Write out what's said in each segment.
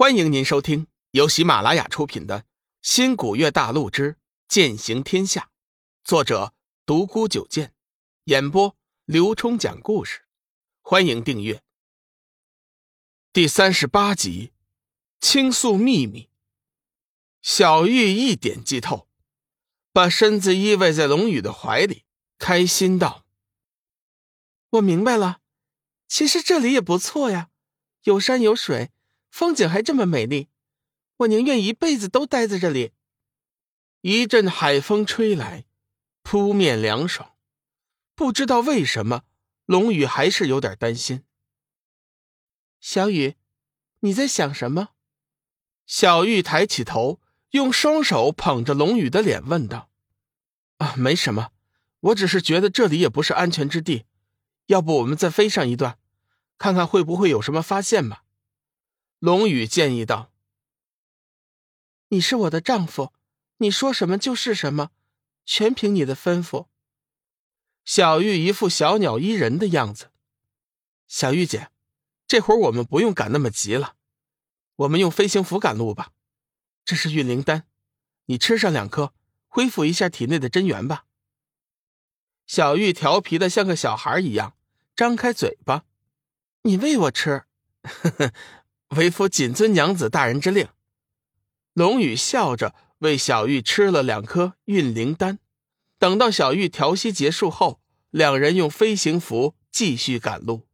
欢迎您收听由喜马拉雅出品的《新古月大陆之剑行天下》，作者独孤九剑，演播刘冲讲故事。欢迎订阅。第三十八集，倾诉秘密。小玉一点即透，把身子依偎在龙宇的怀里，开心道：“我明白了，其实这里也不错呀，有山有水。”风景还这么美丽，我宁愿一辈子都待在这里。一阵海风吹来，扑面凉爽。不知道为什么，龙宇还是有点担心。小雨，你在想什么？小玉抬起头，用双手捧着龙宇的脸，问道：“啊，没什么，我只是觉得这里也不是安全之地。要不我们再飞上一段，看看会不会有什么发现吧。”龙宇建议道：“你是我的丈夫，你说什么就是什么，全凭你的吩咐。”小玉一副小鸟依人的样子。小玉姐，这会儿我们不用赶那么急了，我们用飞行符赶路吧。这是运灵丹，你吃上两颗，恢复一下体内的真元吧。小玉调皮的像个小孩一样，张开嘴巴：“你喂我吃。”。为夫谨遵娘子大人之令。龙宇笑着为小玉吃了两颗运灵丹。等到小玉调息结束后，两人用飞行符继续赶路。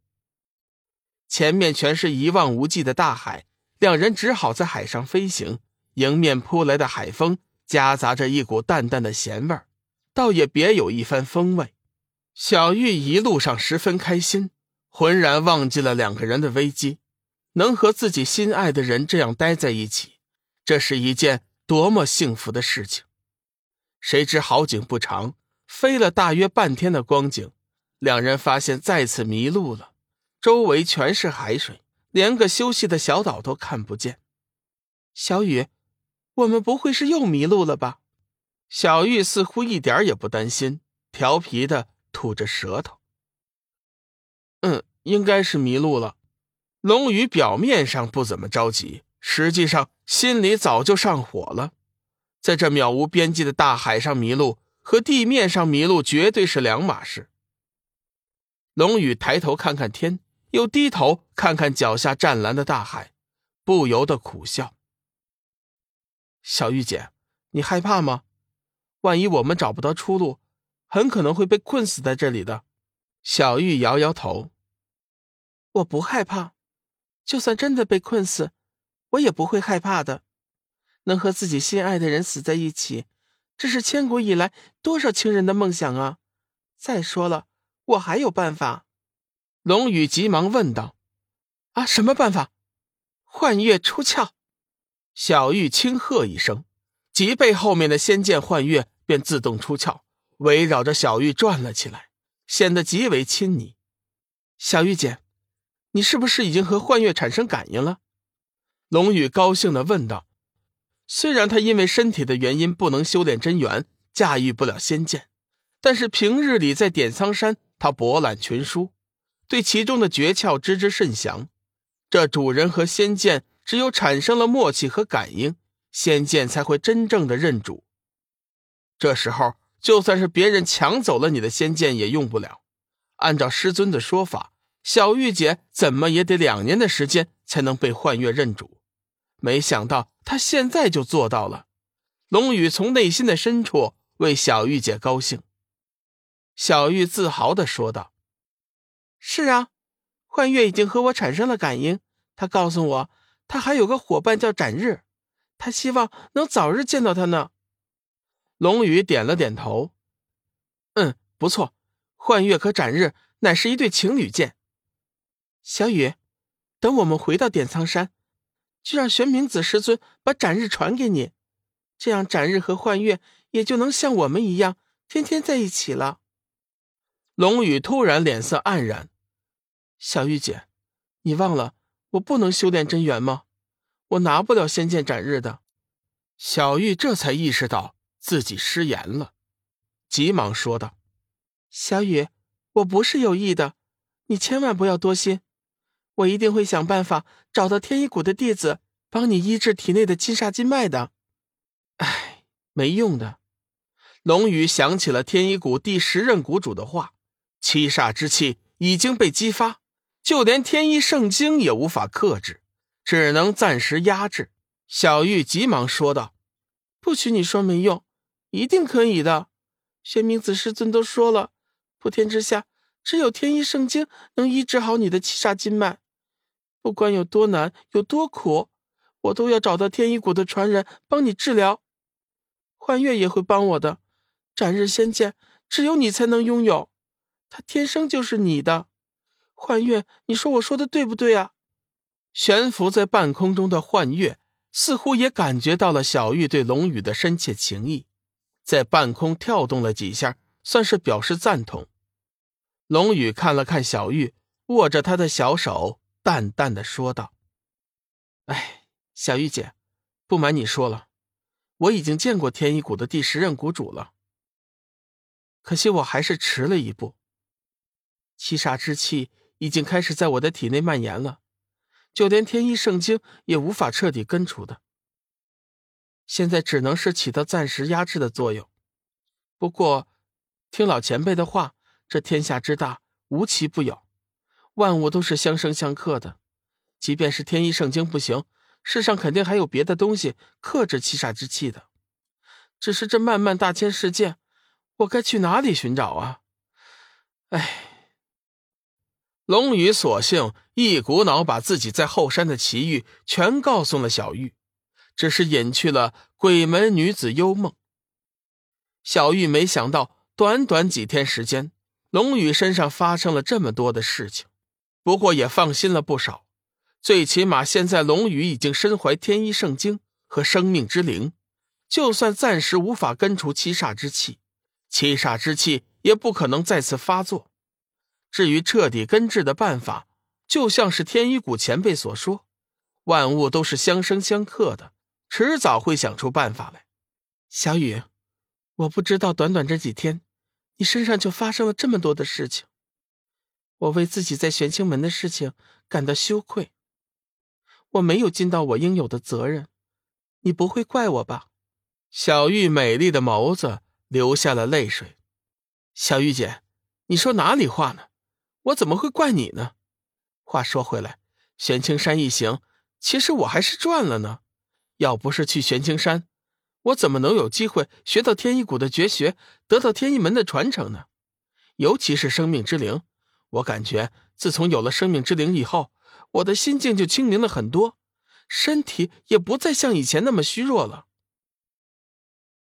前面全是一望无际的大海，两人只好在海上飞行。迎面扑来的海风夹杂着一股淡淡的咸味儿，倒也别有一番风味。小玉一路上十分开心，浑然忘记了两个人的危机。能和自己心爱的人这样待在一起，这是一件多么幸福的事情！谁知好景不长，飞了大约半天的光景，两人发现再次迷路了。周围全是海水，连个休息的小岛都看不见。小雨，我们不会是又迷路了吧？小玉似乎一点也不担心，调皮的吐着舌头。嗯，应该是迷路了。龙宇表面上不怎么着急，实际上心里早就上火了。在这渺无边际的大海上迷路，和地面上迷路绝对是两码事。龙宇抬头看看天，又低头看看脚下湛蓝的大海，不由得苦笑：“小玉姐，你害怕吗？万一我们找不到出路，很可能会被困死在这里的。”小玉摇摇头：“我不害怕。”就算真的被困死，我也不会害怕的。能和自己心爱的人死在一起，这是千古以来多少情人的梦想啊！再说了，我还有办法。龙宇急忙问道：“啊，什么办法？”幻月出窍。小玉轻喝一声，脊背后面的仙剑幻月便自动出窍，围绕着小玉转了起来，显得极为亲昵。小玉姐。你是不是已经和幻月产生感应了？龙宇高兴的问道。虽然他因为身体的原因不能修炼真元，驾驭不了仙剑，但是平日里在点苍山，他博览群书，对其中的诀窍知之甚详。这主人和仙剑只有产生了默契和感应，仙剑才会真正的认主。这时候，就算是别人抢走了你的仙剑，也用不了。按照师尊的说法。小玉姐怎么也得两年的时间才能被幻月认主，没想到她现在就做到了。龙宇从内心的深处为小玉姐高兴。小玉自豪的说道：“是啊，幻月已经和我产生了感应。他告诉我，他还有个伙伴叫展日，他希望能早日见到他呢。”龙宇点了点头：“嗯，不错，幻月和展日乃是一对情侣剑。”小雨，等我们回到点苍山，就让玄冥子师尊把斩日传给你，这样斩日和幻月也就能像我们一样天天在一起了。龙宇突然脸色黯然：“小玉姐，你忘了我不能修炼真元吗？我拿不了仙剑斩日的。”小玉这才意识到自己失言了，急忙说道：“小雨，我不是有意的，你千万不要多心。”我一定会想办法找到天一谷的弟子，帮你医治体内的七煞金脉的。哎，没用的。龙宇想起了天一谷第十任谷主的话：七煞之气已经被激发，就连天一圣经也无法克制，只能暂时压制。小玉急忙说道：“不许你说没用，一定可以的。玄冥子师尊都说了，普天之下只有天一圣经能医治好你的七煞金脉。不管有多难，有多苦，我都要找到天一谷的传人帮你治疗。幻月也会帮我的。斩日仙剑只有你才能拥有，它天生就是你的。幻月，你说我说的对不对啊？”悬浮在半空中的幻月。似乎也感觉到了小玉对龙宇的深切情谊，在半空跳动了几下，算是表示赞同。龙宇看了看小玉，握着她的小手，淡淡的说道：“哎，小玉姐，不瞒你说了，我已经见过天一谷的第十任谷主了。可惜我还是迟了一步，七煞之气已经开始在我的体内蔓延了。”就连天一圣经也无法彻底根除的，现在只能是起到暂时压制的作用。不过，听老前辈的话，这天下之大，无奇不有，万物都是相生相克的。即便是天一圣经不行，世上肯定还有别的东西克制七煞之气的。只是这漫漫大千世界，我该去哪里寻找啊？哎。龙宇索性一股脑把自己在后山的奇遇全告诉了小玉，只是隐去了鬼门女子幽梦。小玉没想到，短短几天时间，龙宇身上发生了这么多的事情，不过也放心了不少。最起码现在龙宇已经身怀天一圣经和生命之灵，就算暂时无法根除七煞之气，七煞之气也不可能再次发作。至于彻底根治的办法，就像是天一谷前辈所说，万物都是相生相克的，迟早会想出办法来。小雨，我不知道短短这几天，你身上就发生了这么多的事情，我为自己在玄清门的事情感到羞愧，我没有尽到我应有的责任，你不会怪我吧？小玉美丽的眸子流下了泪水。小玉姐，你说哪里话呢？我怎么会怪你呢？话说回来，玄青山一行，其实我还是赚了呢。要不是去玄青山，我怎么能有机会学到天一谷的绝学，得到天一门的传承呢？尤其是生命之灵，我感觉自从有了生命之灵以后，我的心境就清明了很多，身体也不再像以前那么虚弱了。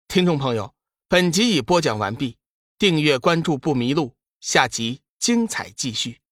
听众朋友，本集已播讲完毕，订阅关注不迷路，下集。精彩继续。